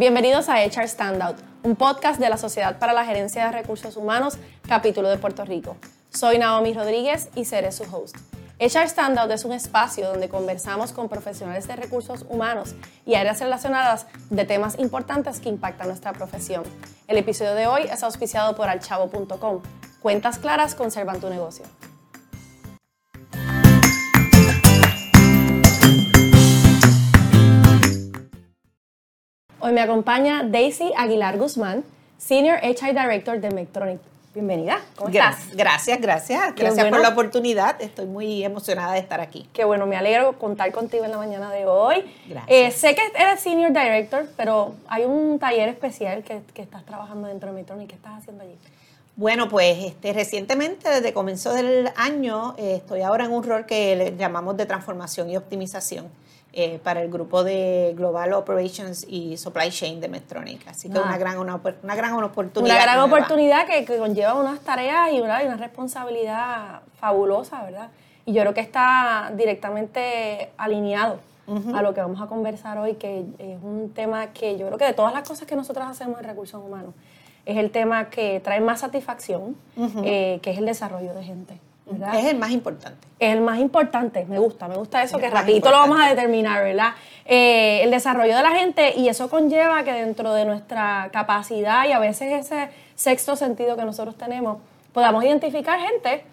Bienvenidos a HR Standout, un podcast de la Sociedad para la Gerencia de Recursos Humanos, capítulo de Puerto Rico. Soy Naomi Rodríguez y seré su host. HR Standout es un espacio donde conversamos con profesionales de recursos humanos y áreas relacionadas de temas importantes que impactan nuestra profesión. El episodio de hoy es auspiciado por alchavo.com. Cuentas claras conservan tu negocio. Hoy me acompaña Daisy Aguilar Guzmán, Senior HR Director de Medtronic. Bienvenida, ¿cómo estás? Gracias, gracias. Gracias por la oportunidad. Estoy muy emocionada de estar aquí. Qué bueno, me alegro contar contigo en la mañana de hoy. Gracias. Eh, sé que eres Senior Director, pero hay un taller especial que, que estás trabajando dentro de Medtronic. ¿Qué estás haciendo allí? Bueno, pues este, recientemente, desde comienzo del año, eh, estoy ahora en un rol que le llamamos de transformación y optimización eh, para el grupo de Global Operations y Supply Chain de Medtronic. Así que Ah. una, gran, una, una gran oportunidad. Una gran nueva. oportunidad que, que conlleva unas tareas y una, y una responsabilidad fabulosa, ¿verdad? Y yo creo que está directamente alineado a lo que vamos a conversar hoy, que es un tema que yo creo que de todas las cosas que nosotros hacemos en recursos humanos, es el tema que trae más satisfacción, eh, que es el desarrollo de gente. ¿Verdad? Es el más importante. Es el más importante, me gusta, me gusta eso, Es que rapidito lo vamos a determinar, ¿verdad? Eh, el desarrollo de la gente y eso conlleva que dentro de nuestra capacidad y a veces ese sexto sentido que nosotros tenemos, podamos identificar gente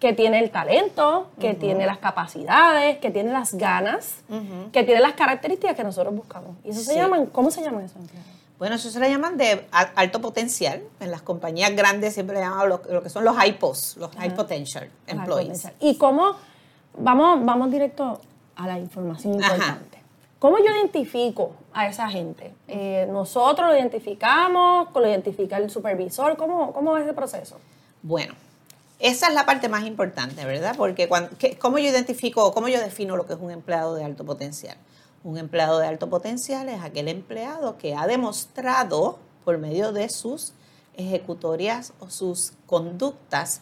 que tiene el talento, que tiene las capacidades, que tiene las ganas, que tiene las características que nosotros buscamos. Y eso se llaman, ¿cómo se esos empleados? Bueno, eso se le llaman de alto potencial. En las compañías grandes siempre le llaman lo, lo que son los high posts, los high potential employees. Y cómo, vamos, vamos directo a la información Ajá. importante. ¿Cómo yo identifico a esa gente? Eh, ¿Nosotros lo identificamos? ¿Lo identifica el supervisor? ¿Cómo, cómo es el proceso? Bueno, esa es la parte más importante, ¿verdad? Porque cuando, ¿qué- ¿cómo yo identifico, cómo yo defino lo que es un empleado de alto potencial? Un empleado de alto potencial es aquel empleado que ha demostrado por medio de sus ejecutorias o sus conductas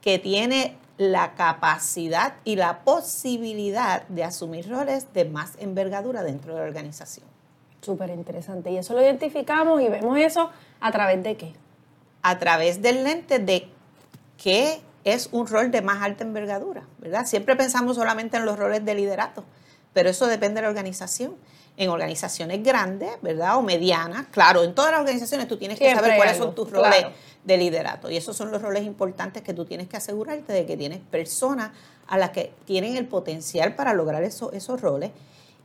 que tiene la capacidad y la posibilidad de asumir roles de más envergadura dentro de la organización. Súper interesante. Y eso lo identificamos y vemos eso a través de qué. a través del lente de qué es un rol de más alta envergadura, ¿verdad? Siempre pensamos solamente en los roles de liderato, pero eso depende de la organización. En organizaciones grandes, ¿verdad? O medianas, claro, en todas las organizaciones tú tienes que Siempre saber cuáles algo, son tus roles claro. de liderato. Y esos son los roles importantes que tú tienes que asegurarte de que tienes personas a las que tienen el potencial para lograr eso- esos roles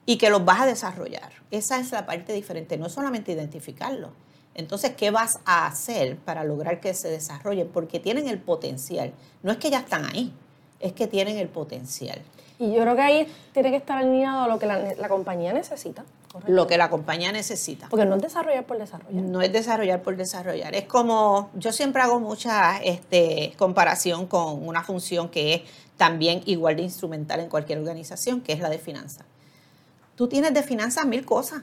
y que los vas a desarrollar. Esa es la parte diferente, no solamente identificarlos. Entonces, ¿qué vas a hacer para lograr que se desarrollen? Porque tienen el potencial. No es que ya están ahí, es que tienen el potencial. Y yo creo que ahí tiene que estar alineado a lo que la, la compañía necesita. ¿correcto? Lo que la compañía necesita. Porque no es desarrollar por desarrollar. No es desarrollar por desarrollar. Es como, yo siempre hago mucha este, comparación con una función que es también igual de instrumental en cualquier organización, que es la de finanzas. Tú tienes de finanzas mil cosas.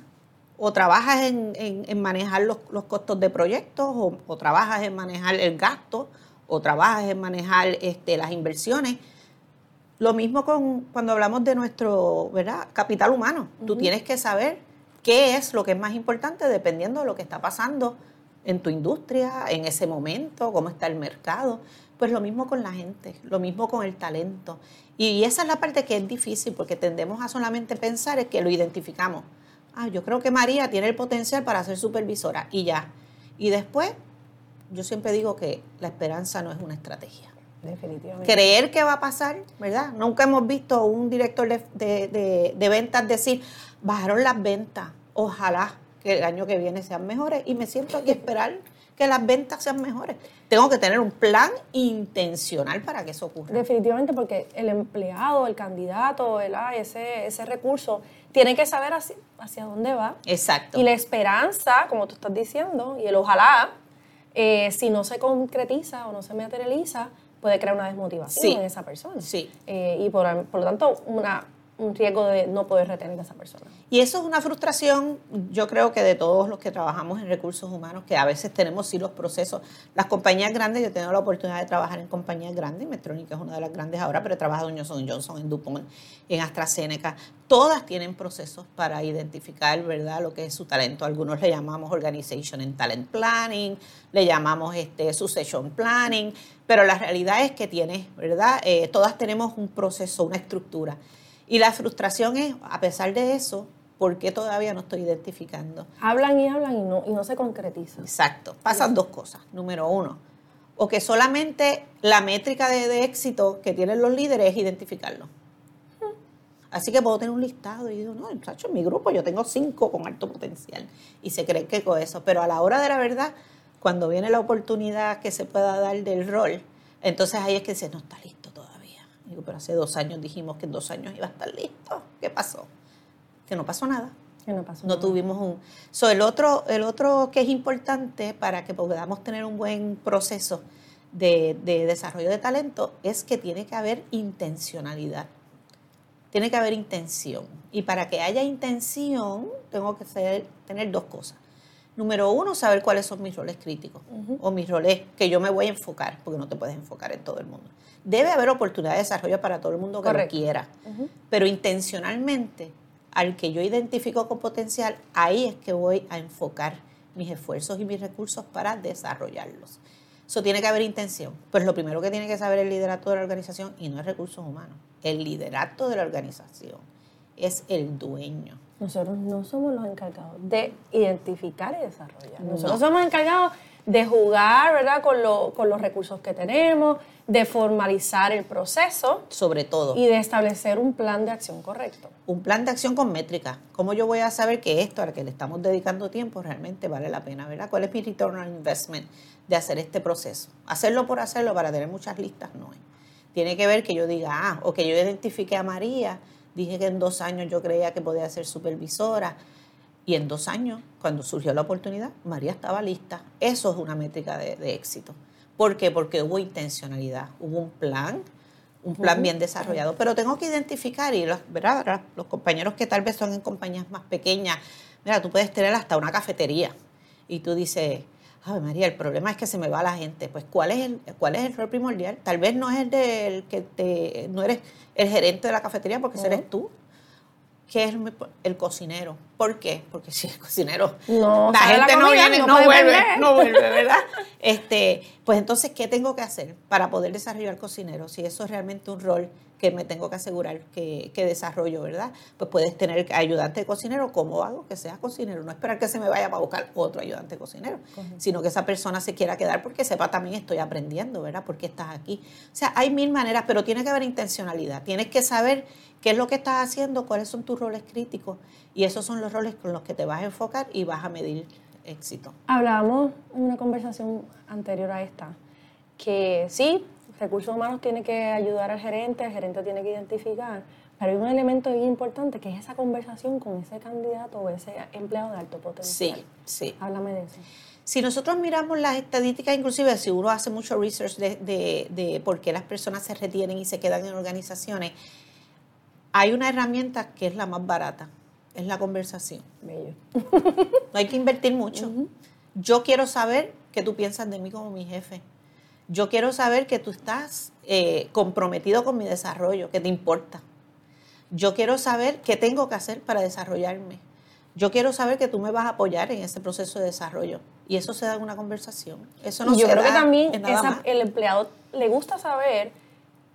O trabajas en, en- en manejar los, los costos de proyectos, o, o trabajas en manejar el gasto, o trabajas en manejar este, las inversiones. Lo mismo con cuando hablamos de nuestro ¿verdad? capital humano. Tú tienes que saber qué es lo que es más importante dependiendo de lo que está pasando en tu industria, en ese momento, cómo está el mercado. Pues lo mismo con la gente, lo mismo con el talento. Y esa es la parte que es difícil porque tendemos a solamente pensar es que lo identificamos. Ah, yo creo que María tiene el potencial para ser supervisora y ya. Y después, yo siempre digo que la esperanza no es una estrategia Definitivamente. creer que va a pasar, ¿verdad? Nunca hemos visto un director de, de- de- de ventas decir, bajaron las ventas, ojalá que el año que viene sean mejores y me siento aquí a esperar que las ventas sean mejores. Tengo que tener un plan intencional para que eso ocurra. Definitivamente, porque el empleado, el candidato, ¿verdad? Ese, ese recurso, tiene que saber hacia, hacia dónde va. Exacto. Y la esperanza, como tú estás diciendo, y el ojalá, eh, si no se concretiza o no se materializa, puede crear una desmotivación Sí. en esa persona. Sí. Eh, y por, por lo tanto, una, un riesgo de no poder retener a esa persona. Y eso es una frustración, yo creo que de todos los que trabajamos en recursos humanos, que a veces tenemos sí los procesos. Las compañías grandes, yo he tenido la oportunidad de trabajar en compañías grandes, Metrónica es una de las grandes ahora, pero he trabajado en Johnson Johnson, en DuPont, en AstraZeneca. Todas tienen procesos para identificar, ¿verdad?, lo que es su talento. Algunos le llamamos Organization and Talent Planning, le llamamos este, Succession Planning, pero la realidad es que tiene, ¿verdad? Eh, todas tenemos un proceso, una estructura. Y la frustración es, a pesar de eso, ¿por qué todavía no estoy identificando? Hablan y hablan y no, y no se concretiza. Exacto. Pasan dos cosas. Número uno, o que solamente la métrica de, éxito que tienen los líderes es identificarlo. Así que puedo tener un listado y digo, no, muchacho, en mi grupo yo tengo cinco con alto potencial. Y se creen que con eso. Pero a la hora de la verdad, cuando viene la oportunidad que se pueda dar del rol, entonces ahí es que dice, no está listo Digo, pero hace dos años dijimos que en dos años iba a estar listo. ¿Qué pasó? Que no pasó nada. Que no pasó no tuvimos un... So, el, otro, el otro que es importante para que podamos tener un buen proceso de, desarrollo de talento es que tiene que haber intencionalidad. Tiene que haber intención. Y para que haya intención, tengo que tener dos cosas. Número uno, saber cuáles son mis roles críticos o mis roles que yo me voy a enfocar, porque no te puedes enfocar en todo el mundo. Debe haber oportunidad de desarrollo para todo el mundo que lo quiera, pero intencionalmente, al que yo identifico con potencial, ahí es que voy a enfocar mis esfuerzos y mis recursos para desarrollarlos. Eso tiene que haber intención. Pues lo primero que tiene que saber el liderato de la organización, y no es recursos humanos, el liderato de la organización es el dueño. Nosotros no somos los encargados de identificar y desarrollar. Nosotros somos encargados de jugar, ¿verdad? Con, con los recursos que tenemos, de formalizar el proceso. Sobre todo. Y de establecer un plan de acción correcto. Un plan de acción con métrica. ¿Cómo yo voy a saber que esto, al que le estamos dedicando tiempo, realmente vale la pena, ¿verdad? ¿Cuál es mi return on investment de hacer este proceso? Hacerlo por hacerlo para tener muchas listas no es. Tiene que ver que yo diga, ah, o que yo identifique a María, dije que en dos años yo creía que podía ser supervisora, y en dos años, cuando surgió la oportunidad, María estaba lista. Eso es una métrica de, de éxito. ¿Por qué? Porque hubo intencionalidad, hubo un plan, un plan bien desarrollado. Pero tengo que identificar, y los, ¿verdad? los compañeros que tal vez son en compañías más pequeñas, mira, tú puedes tener hasta una cafetería y tú dices, ay María, el problema es que se me va la gente. Pues ¿cuál es el, cuál es el rol primordial? Tal vez no es el del que te, no eres el gerente de la cafetería porque eres tú que es el cocinero. ¿Por qué? Porque si el cocinero, no, la gente no viene, no, vuelve, no vuelve, ¿verdad? este, pues entonces, ¿qué tengo que hacer para poder desarrollar cocinero? Si eso es realmente un rol que me tengo que asegurar que, que desarrollo, ¿verdad? Pues puedes tener ayudante de cocinero, ¿cómo hago? Que sea cocinero, no esperar que se me vaya para buscar otro ayudante de cocinero, sino que esa persona se quiera quedar porque sepa también estoy aprendiendo, ¿verdad? Porque estás aquí. O sea, hay mil maneras, pero tiene que haber intencionalidad, tienes que saber qué es lo que estás haciendo, cuáles son tus roles críticos y esos son los roles con los que te vas a enfocar y vas a medir éxito. Hablábamos en una conversación anterior a esta que sí, recursos humanos tiene que ayudar al gerente, el gerente tiene que identificar, pero hay un elemento bien importante que es esa conversación con ese candidato o ese empleado de alto potencial. Sí, sí. Háblame de eso. Si nosotros miramos las estadísticas, inclusive si uno hace mucho research de, de, de por qué las personas se retienen y se quedan en organizaciones, hay una herramienta que es la más barata, es la conversación. Bello. No hay que invertir mucho. Yo quiero saber qué tú piensas de mí como mi jefe. Yo quiero saber que tú estás eh, comprometido con mi desarrollo, que te importa. Yo quiero saber qué tengo que hacer para desarrollarme. Yo quiero saber que tú me vas a apoyar en ese proceso de desarrollo. Y eso se da en una conversación. Eso no yo creo que también el empleado le gusta saber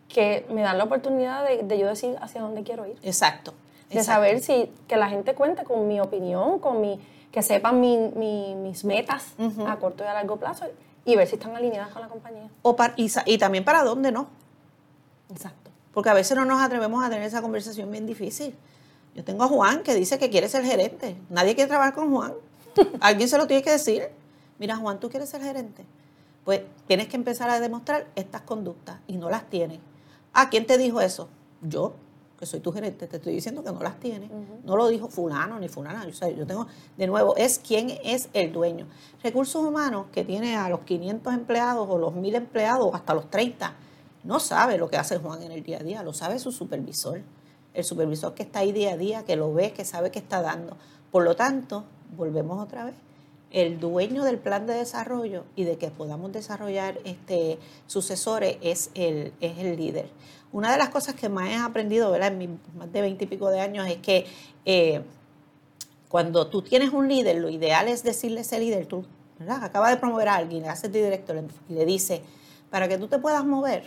que me dan la oportunidad de, yo decir hacia dónde quiero ir. Exacto. De saber si que la gente cuente con mi opinión, con mi que sepan mis metas a corto y a largo plazo y ver si están alineadas con la compañía. O y, también para dónde no. Exacto. Porque a veces no nos atrevemos a tener esa conversación bien difícil. Yo tengo a Juan que dice que quiere ser gerente. Nadie quiere trabajar con Juan. Alguien se lo tiene que decir. Mira, Juan, tú quieres ser gerente. Pues tienes que empezar a demostrar estas conductas y no las tienes. Ah, ¿quién te dijo eso? Yo, que soy tu gerente, te estoy diciendo que no las tiene. No lo dijo fulano ni fulana. Yo, yo tengo, de nuevo, es quién es el dueño. Recursos humanos que tiene a los 500 empleados o los 1000 empleados o hasta los 30, no sabe lo que hace Juan en el día a día, lo sabe su supervisor. el supervisor que está ahí día a día, que lo ve, que sabe que está dando. Por lo tanto, volvemos otra vez, el dueño del plan de desarrollo y de que podamos desarrollar este, sucesores es el, es el líder. Una de las cosas que más he aprendido ¿verdad? en mis más de veinte y pico de años es que eh, cuando tú tienes un líder, lo ideal es decirle a ese líder, tú ¿verdad? acaba de promover a alguien, le haces director y le dice, para que tú te puedas mover,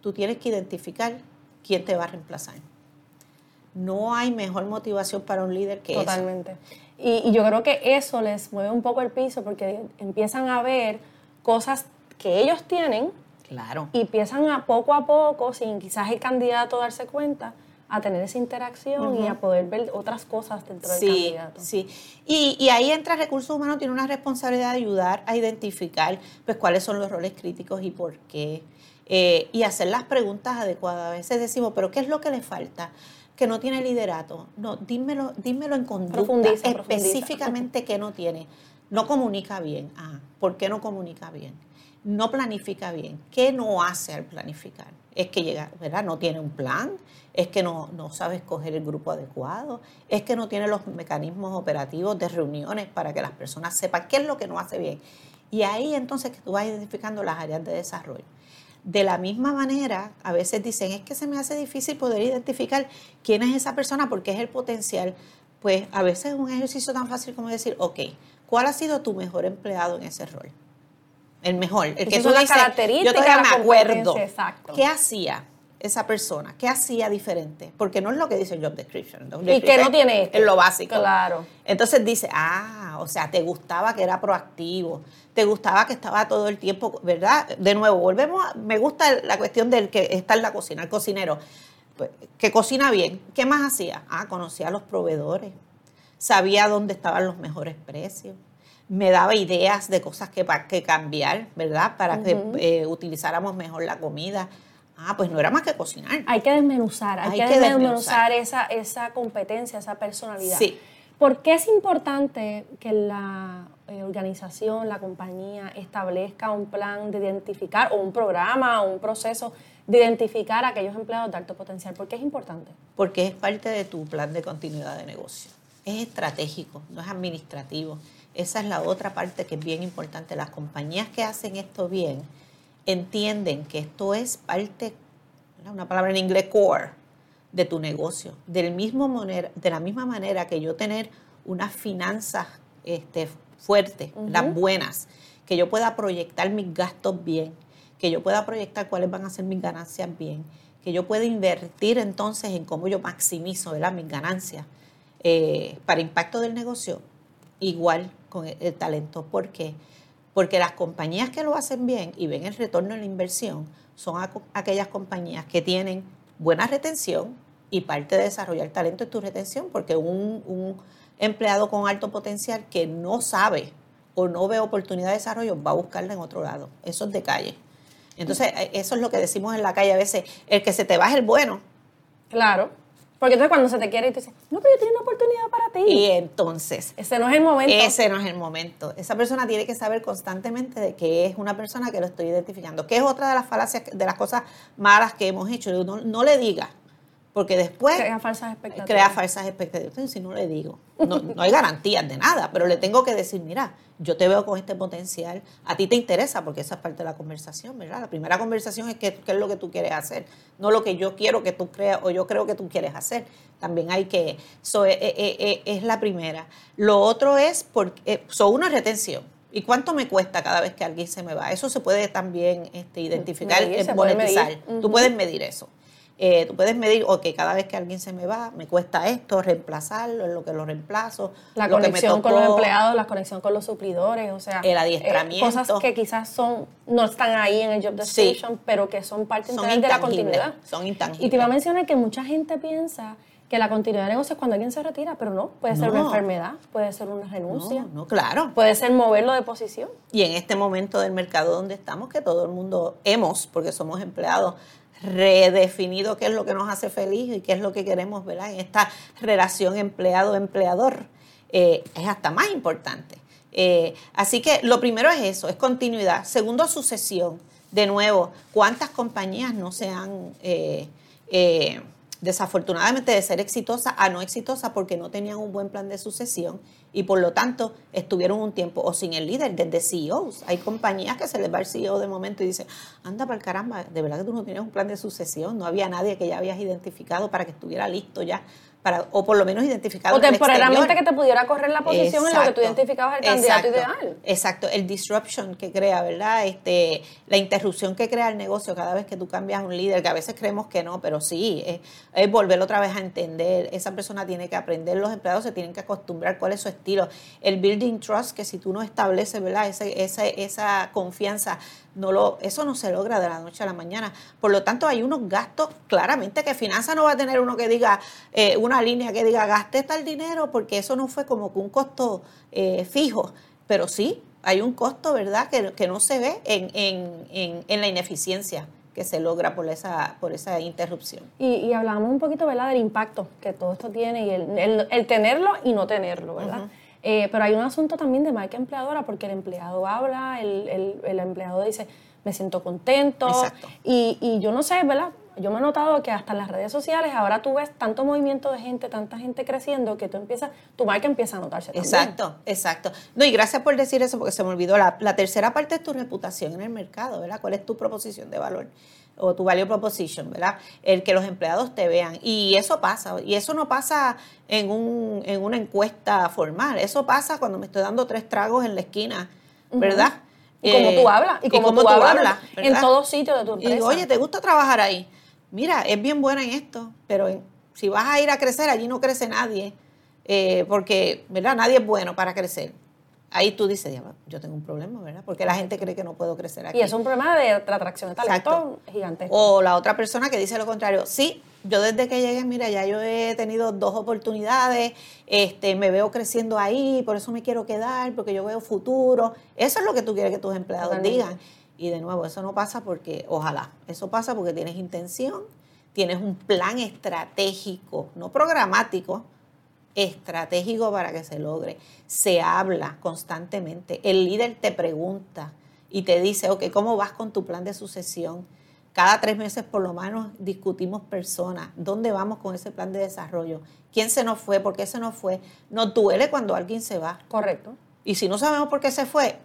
tú tienes que identificar quién te va a reemplazar. No hay mejor motivación para un líder que Totalmente. Y, yo creo que eso les mueve un poco el piso porque empiezan a ver cosas que ellos tienen. Claro. Y empiezan a poco a poco, sin quizás el candidato darse cuenta, a tener esa interacción y a poder ver otras cosas dentro del candidato. Sí, y, y ahí entra Recursos Humanos, tiene una responsabilidad de ayudar a identificar pues, cuáles son los roles críticos y por qué. Eh, y hacer las preguntas adecuadas. A veces decimos, pero ¿qué es lo que le falta? Que no tiene liderato. No, dímelo, dímelo en conducta específicamente qué no tiene. No comunica bien. Ah, ¿por qué no comunica bien? No planifica bien. ¿Qué no hace al planificar? Es que llega, ¿verdad? No tiene un plan, es que no, no sabe escoger el grupo adecuado, es que no tiene los mecanismos operativos de reuniones para que las personas sepan qué es lo que no hace bien. Y ahí entonces que tú vas identificando las áreas de desarrollo. De la misma manera, a veces dicen, es que se me hace difícil poder identificar quién es esa persona porque es el potencial. Pues a veces es un ejercicio tan fácil como decir, ok, ¿cuál ha sido tu mejor empleado en ese rol? El mejor, el que tú dices, yo todavía me acuerdo. ¿Qué hacía? esa persona? ¿Qué hacía diferente? Porque no es lo que dice el job description. y que no tiene esto. Es lo básico. Claro. Entonces dice, ah, o sea, te gustaba que era proactivo, te gustaba que estaba todo el tiempo, ¿verdad? De nuevo, volvemos, a, me gusta la cuestión del que está en la cocina, el cocinero, pues, que cocina bien. ¿Qué más hacía? Ah, conocía a los proveedores, sabía dónde estaban los mejores precios me daba ideas de cosas que, que cambiar, ¿verdad? Para que eh, utilizáramos mejor la comida. Ah, pues no era más que cocinar. Hay que desmenuzar, hay, que, desmenuzar, esa, esa competencia, esa personalidad. Sí. ¿Por qué es importante que la eh, organización, la compañía establezca un plan de identificar o un programa o un proceso de identificar a aquellos empleados de alto potencial? ¿Por qué es importante? Porque es parte de tu plan de continuidad de negocio. Es estratégico, no es administrativo. Esa es la otra parte que es bien importante. Las compañías que hacen esto bien, entienden que esto es parte, una palabra en inglés, core, de tu negocio. Del mismo manera, de la misma manera que yo tener unas finanzas este, fuertes, las buenas, que yo pueda proyectar mis gastos bien, que yo pueda proyectar cuáles van a ser mis ganancias bien, que yo pueda invertir entonces en cómo yo maximizo mis ganancias eh, para impacto del negocio, igual con el, el talento. ¿Por qué? Porque las compañías que lo hacen bien y ven el retorno en la inversión son aquellas compañías que tienen buena retención y parte de desarrollar talento es tu retención, porque un, empleado con alto potencial que no sabe o no ve oportunidad de desarrollo va a buscarla en otro lado. Eso es de calle. Entonces, e, eso es lo que decimos en la calle a veces, el que se te va es el bueno. Claro. Porque entonces cuando se te quiere y tú dices, no, pero yo tengo una oportunidad para ti. Y entonces. Ese no es el momento. Ese no es el momento. Esa persona tiene que saber constantemente de que es una persona que lo estoy identificando. Que es otra de las falacias, de las cosas malas que hemos hecho. No, no le diga, porque después... Crea falsas expectativas. Crea falsas expectativas. si no le digo, no, no, hay garantías de nada, pero le tengo que decir, mira, yo te veo con este potencial, a ti te interesa, porque esa es parte de la conversación, ¿verdad? La primera conversación es qué, es lo que tú quieres hacer, no lo que yo quiero que tú creas o yo creo que tú quieres hacer. También hay que... Eso es, es, la primera. Lo otro es, porque, son una retención. ¿Y cuánto me cuesta cada vez que alguien se me va? Eso se puede también este, identificar, monetizar. Tú puedes medir eso. Eh, tú puedes medir, ok, cada vez que alguien se me va, me cuesta esto, reemplazarlo, en lo que lo reemplazo. La conexión con los empleados, la conexión con los suplidores, o sea. El adiestramiento. Eh, cosas que quizás son, no están ahí en el job description, pero que son parte integral de la continuidad. Son intangibles. Y te iba a mencionar que mucha gente piensa que la continuidad de negocio es cuando alguien se retira, pero no, puede ser una enfermedad, puede ser una renuncia. No, no, claro. Puede ser moverlo de posición. Y en este momento del mercado donde estamos, que todo el mundo hemos, porque somos empleados, redefinido qué es lo que nos hace feliz y qué es lo que queremos, ¿verdad? En esta relación empleado-empleador eh, es hasta más importante. Eh, así que lo primero es eso, es continuidad. Segundo, sucesión. De nuevo, ¿cuántas compañías no se han eh, desafortunadamente de ser exitosa a no exitosa porque no tenían un buen plan de sucesión y por lo tanto estuvieron un tiempo o sin el líder desde CEOs. Hay compañías que se les va el CEO de momento y dice, anda para el caramba, de verdad que tú no tienes un plan de sucesión, no había nadie que ya habías identificado para que estuviera listo ya o por lo menos identificado o temporalmente que te pudiera correr la posición en lo que tú identificabas el candidato ideal. Exacto. El disruption que crea verdad este la interrupción que crea el negocio cada vez que tú cambias un líder que a veces creemos que no pero sí es, es volver otra vez a entender. Esa persona tiene que aprender los empleados se tienen que acostumbrar cuál es su estilo. El building trust que si tú no estableces verdad ese, esa, esa confianza no lo, eso no se logra de la noche a la mañana. Por lo tanto, hay unos gastos, claramente que Finanza no va a tener uno que diga, eh, una línea que diga, gaste tal dinero, porque eso no fue como que un costo eh, fijo, pero sí, hay un costo, ¿verdad?, que, que no se ve en, en, en, en, la ineficiencia que se logra por esa, por esa interrupción. Y, y hablamos un poquito, ¿verdad?, del impacto que todo esto tiene y el, el, tenerlo y no tenerlo, ¿verdad? Eh, pero hay un asunto también de marca empleadora, porque el empleado habla, el, el, el empleado dice, me siento contento. Y, y, yo no sé, ¿verdad? Yo me he notado que hasta en las redes sociales ahora tú ves tanto movimiento de gente, tanta gente creciendo, que tú empiezas, tu marca empieza a notarse. Exacto, exacto. No, y gracias por decir eso, porque se me olvidó. La, la tercera parte es tu reputación en el mercado, ¿verdad? ¿Cuál es tu proposición de valor? O tu value proposition, ¿verdad? El que los empleados te vean. Y eso pasa, y eso no pasa en, un, en una encuesta formal, eso pasa cuando me estoy dando tres tragos en la esquina, ¿verdad? Y como tú hablas, y como, tú, hablas, en todos sitios de tu empresa. Y oye, ¿te gusta trabajar ahí? Mira, es bien buena en esto, pero si vas a ir a crecer, allí no crece nadie, eh, porque, ¿verdad? Nadie es bueno para crecer ahí tú dices, yo tengo un problema, ¿verdad? Porque la gente cree que no puedo crecer aquí. Y es un problema de atracción de talento gigante. O la otra persona que dice lo contrario, sí, yo desde que llegué, mira, ya yo he tenido dos oportunidades, este, me veo creciendo ahí, por eso me quiero quedar, porque yo veo futuro. Eso es lo que tú quieres que tus empleados digan. Y de nuevo, eso no pasa porque, ojalá, eso pasa porque tienes intención, tienes un plan estratégico, no programático, estratégico para que se logre. Se habla constantemente. El líder te pregunta y te dice, ok, ¿cómo vas con tu plan de sucesión? Cada tres meses por lo menos discutimos personas. ¿Dónde vamos con ese plan de desarrollo? ¿Quién se nos fue? ¿Por qué se nos fue? Nos duele cuando alguien se va. Correcto. Y si no sabemos por qué se fue,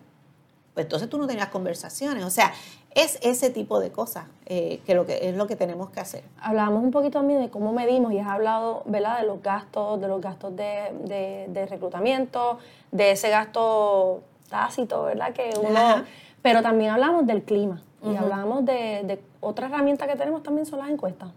pues entonces tú no tenías conversaciones. O sea, es ese tipo de cosas eh, que, lo que es lo que tenemos que hacer. Hablábamos un poquito también de cómo medimos y has hablado ¿verdad? de los gastos, de los gastos de, de, reclutamiento, de ese gasto tácito, ¿verdad? Que uno, pero también hablamos del clima y hablamos de, de, otra herramienta que tenemos también son las encuestas.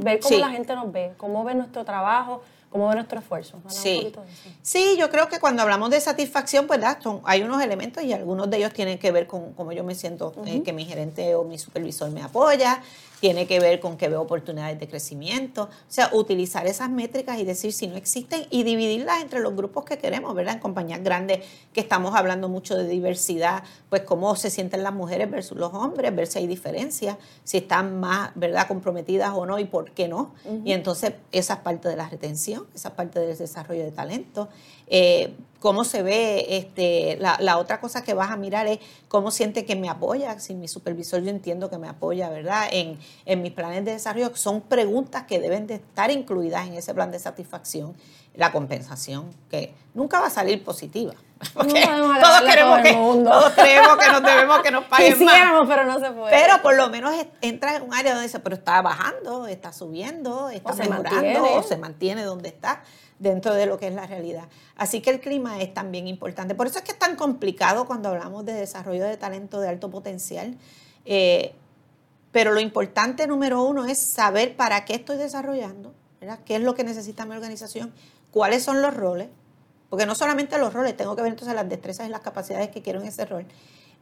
Ver cómo la gente nos ve, cómo ve nuestro trabajo, cómo ve nuestro esfuerzo. Sí. sí, yo creo que cuando hablamos de satisfacción, pues son, hay unos elementos y algunos de ellos tienen que ver con cómo yo me siento, eh, que mi gerente o mi supervisor me apoya, tiene que ver con que veo oportunidades de crecimiento. O sea, utilizar esas métricas y decir si no existen y dividirlas entre los grupos que queremos, ¿verdad? En compañías grandes que estamos hablando mucho de diversidad, pues cómo se sienten las mujeres versus los hombres, ver si hay diferencias, si están más, ¿verdad?, comprometidas o no y por qué no. Y entonces esa es parte de la retención, esa es parte del desarrollo de talento. Eh, cómo se ve, este, la, la, otra cosa que vas a mirar es cómo siente que me apoya, si mi supervisor yo entiendo que me apoya, ¿verdad? En, en mis planes de desarrollo, son preguntas que deben de estar incluidas en ese plan de satisfacción, la compensación, que nunca va a salir positiva. Porque todos queremos que, todos creemos que nos debemos que nos paguen Quisiéramos, pero no se puede. Pero por lo menos entra en un área donde dice, pero está bajando, está subiendo, está mejorando, o se mantiene donde está dentro de lo que es la realidad. Así que el clima es también importante. Por eso es que es tan complicado cuando hablamos de desarrollo de talento de alto potencial. Eh, pero lo importante número uno es saber para qué estoy desarrollando, ¿verdad? qué es lo que necesita mi organización, cuáles son los roles, porque no solamente los roles, tengo que ver entonces las destrezas y las capacidades que quiero en ese rol.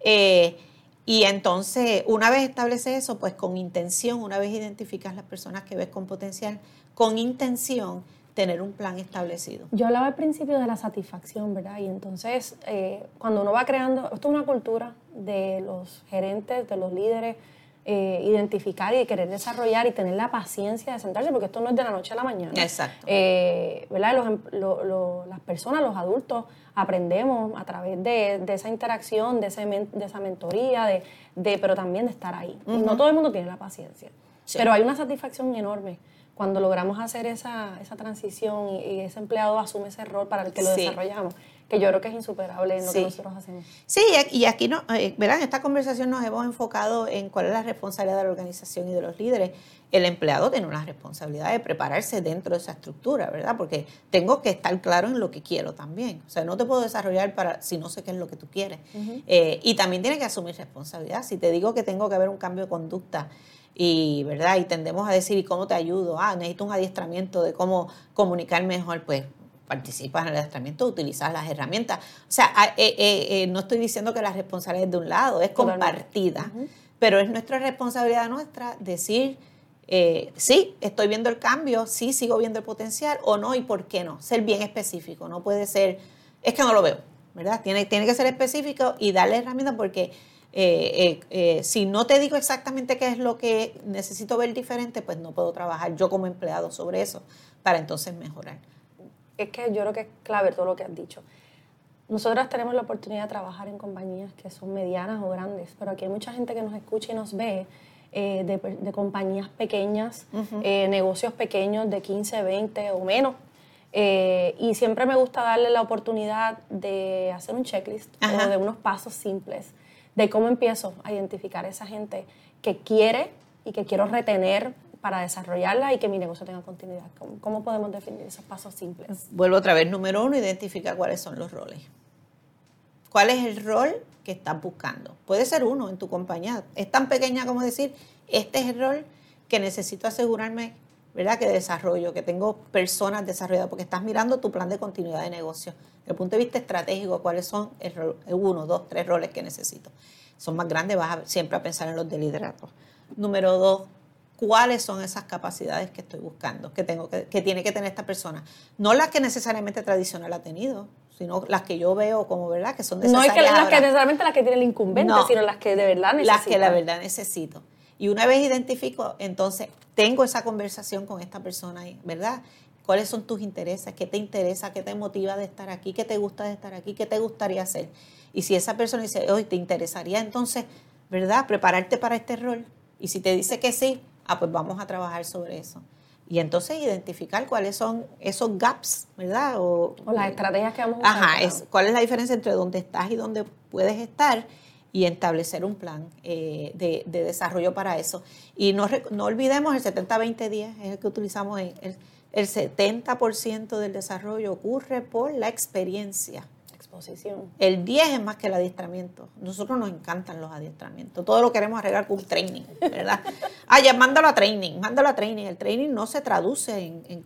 Eh, y entonces, una vez establece eso, pues con intención, una vez identificas las personas que ves con potencial, con intención, tener un plan establecido. Yo hablaba al principio de la satisfacción, ¿verdad? Y entonces, eh, cuando uno va creando, esto es una cultura de los gerentes, de los líderes, eh, identificar y querer desarrollar y tener la paciencia de sentarse, porque esto no es de la noche a la mañana. Exacto. Eh, ¿verdad? Los, las personas, los adultos, aprendemos a través de, de esa interacción, de, ese, de esa mentoría, de, de, pero también de estar ahí. Y no todo el mundo tiene la paciencia. Pero hay una satisfacción enorme cuando logramos hacer esa, esa transición y, ese empleado asume ese rol para el que lo desarrollamos, que yo creo que es insuperable en lo que nosotros hacemos. Sí, y aquí, no, eh, ¿verdad? en esta conversación nos hemos enfocado en cuál es la responsabilidad de la organización y de los líderes. El empleado tiene una responsabilidad de prepararse dentro de esa estructura, ¿verdad? Porque tengo que estar claro en lo que quiero también. O sea, no te puedo desarrollar para si no sé qué es lo que tú quieres. Eh, y también tiene que asumir responsabilidad. Si te digo que tengo que haber un cambio de conducta, y verdad y tendemos a decir y cómo te ayudo ah necesito un adiestramiento de cómo comunicar mejor pues participas en el adiestramiento utilizas las herramientas. O sea eh, eh, eh, no estoy diciendo que la responsabilidad es de un lado es compartida pero es nuestra responsabilidad nuestra decir sí estoy viendo el cambio sí sigo viendo el potencial o no y por qué no. Ser bien específico no puede ser es que no lo veo verdad tiene tiene que ser específico y darle herramientas porque eh, eh, eh, si no te digo exactamente qué es lo que necesito ver diferente, pues no puedo trabajar yo como empleado sobre eso para entonces mejorar. Es que yo creo que es clave todo lo que has dicho. Nosotras tenemos la oportunidad de trabajar en compañías que son medianas o grandes, pero aquí hay mucha gente que nos escucha y nos ve de, compañías pequeñas, negocios pequeños de 15, 20 o menos. y siempre me gusta darle la oportunidad de hacer un checklist o de unos pasos simples de cómo empiezo a identificar a esa gente que quiere y que quiero retener para desarrollarla y que mi negocio tenga continuidad. ¿Cómo, podemos definir esos pasos simples? Vuelvo otra vez. Número uno, identifica cuáles son los roles. ¿Cuál es el rol que estás buscando? Puede ser uno en tu compañía. Es tan pequeña como decir, este es el rol que necesito asegurarme, ¿verdad? Que desarrollo, que tengo personas desarrolladas, porque estás mirando tu plan de continuidad de negocio. Desde el punto de vista estratégico, cuáles son el, uno, dos, tres roles que necesito. Son más grandes, vas siempre a pensar en los de liderazgo. Número dos, cuáles son esas capacidades que estoy buscando, que, tengo que, tiene que tener esta persona. No las que necesariamente tradicional ha tenido, sino las que yo veo como verdad que son necesarias. No es que las que necesariamente las que tiene el incumbente, sino las que de verdad necesito. Las que la verdad necesito. Y una vez identifico, entonces tengo esa conversación con esta persona, ¿verdad? cuáles son tus intereses, qué te interesa, qué te motiva de estar aquí, qué te gusta de estar aquí, qué te gustaría hacer. Y si esa persona dice, hoy te interesaría entonces, ¿verdad? Prepararte para este rol. Y si te dice que sí, ah, pues vamos a trabajar sobre eso. Y entonces identificar cuáles son esos gaps, ¿verdad? O, las estrategias que vamos a usar. Ajá, es, cuál es la diferencia entre dónde estás y dónde puedes estar y establecer un plan eh, de, desarrollo para eso. Y no, no olvidemos el 70-20-10, es el que utilizamos en el el 70% del desarrollo ocurre por la experiencia. Exposición. El 10 es más que el adiestramiento. Nosotros nos encantan los adiestramientos. Todo lo queremos arreglar con un training, ¿verdad? ah, ya mándalo a training, mándalo a training. El training no se traduce en,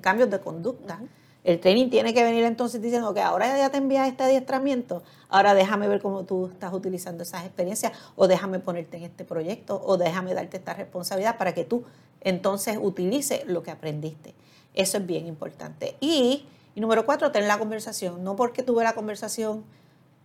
cambios de conducta. El training tiene que venir entonces diciendo que ahora ya te envías este adiestramiento, ahora déjame ver cómo tú estás utilizando esas experiencias o déjame ponerte en este proyecto o déjame darte esta responsabilidad para que tú entonces utilices lo que aprendiste. Eso es bien importante. Y, número cuatro, tener la conversación. No porque tuve la conversación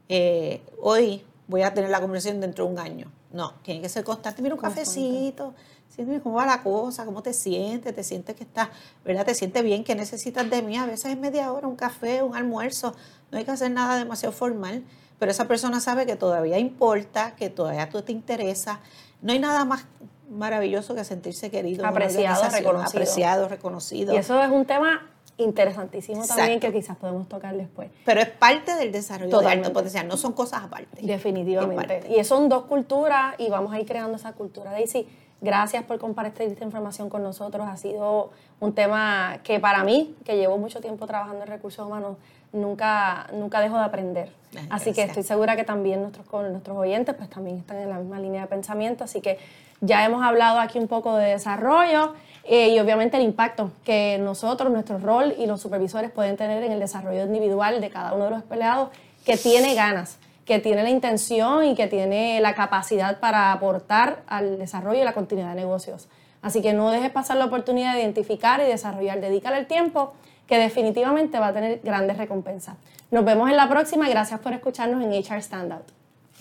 eh, hoy, voy a tener la conversación dentro de un año. No, tiene que ser constante. Mira un cafecito, siénteme cómo va la cosa, cómo te sientes, te sientes que estás, ¿verdad? Te sientes bien, que necesitas de mí. A veces es media hora, un café, un almuerzo. No hay que hacer nada demasiado formal, pero esa persona sabe que todavía importa, que todavía tú te interesa. No hay nada más maravilloso que sentirse querido, apreciado, reconocido. apreciado, reconocido. Y eso es un tema interesantísimo también que quizás podemos tocar después. Pero es parte del desarrollo de alto potencial, no son cosas aparte. Definitivamente. Y son dos culturas y vamos a ir creando esa cultura. Daisy, gracias por compartir esta información con nosotros. Ha sido un tema que para mí, que llevo mucho tiempo trabajando en recursos humanos, nunca, nunca dejo de aprender. Así que estoy segura que también nuestros, nuestros oyentes pues también están en la misma línea de pensamiento. Así que ya hemos hablado aquí un poco de desarrollo eh, y obviamente el impacto que nosotros, nuestro rol y los supervisores pueden tener en el desarrollo individual de cada uno de los empleados que tiene ganas, que tiene la intención y que tiene la capacidad para aportar al desarrollo y la continuidad de negocios. Así que no dejes pasar la oportunidad de identificar y desarrollar, dedícale el tiempo que definitivamente va a tener grandes recompensas. Nos vemos en la próxima gracias por escucharnos en HR Standout.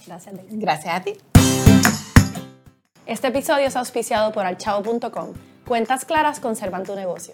Gracias, Gracias a ti. Este episodio es auspiciado por alchavo.com. Cuentas claras conservan tu negocio.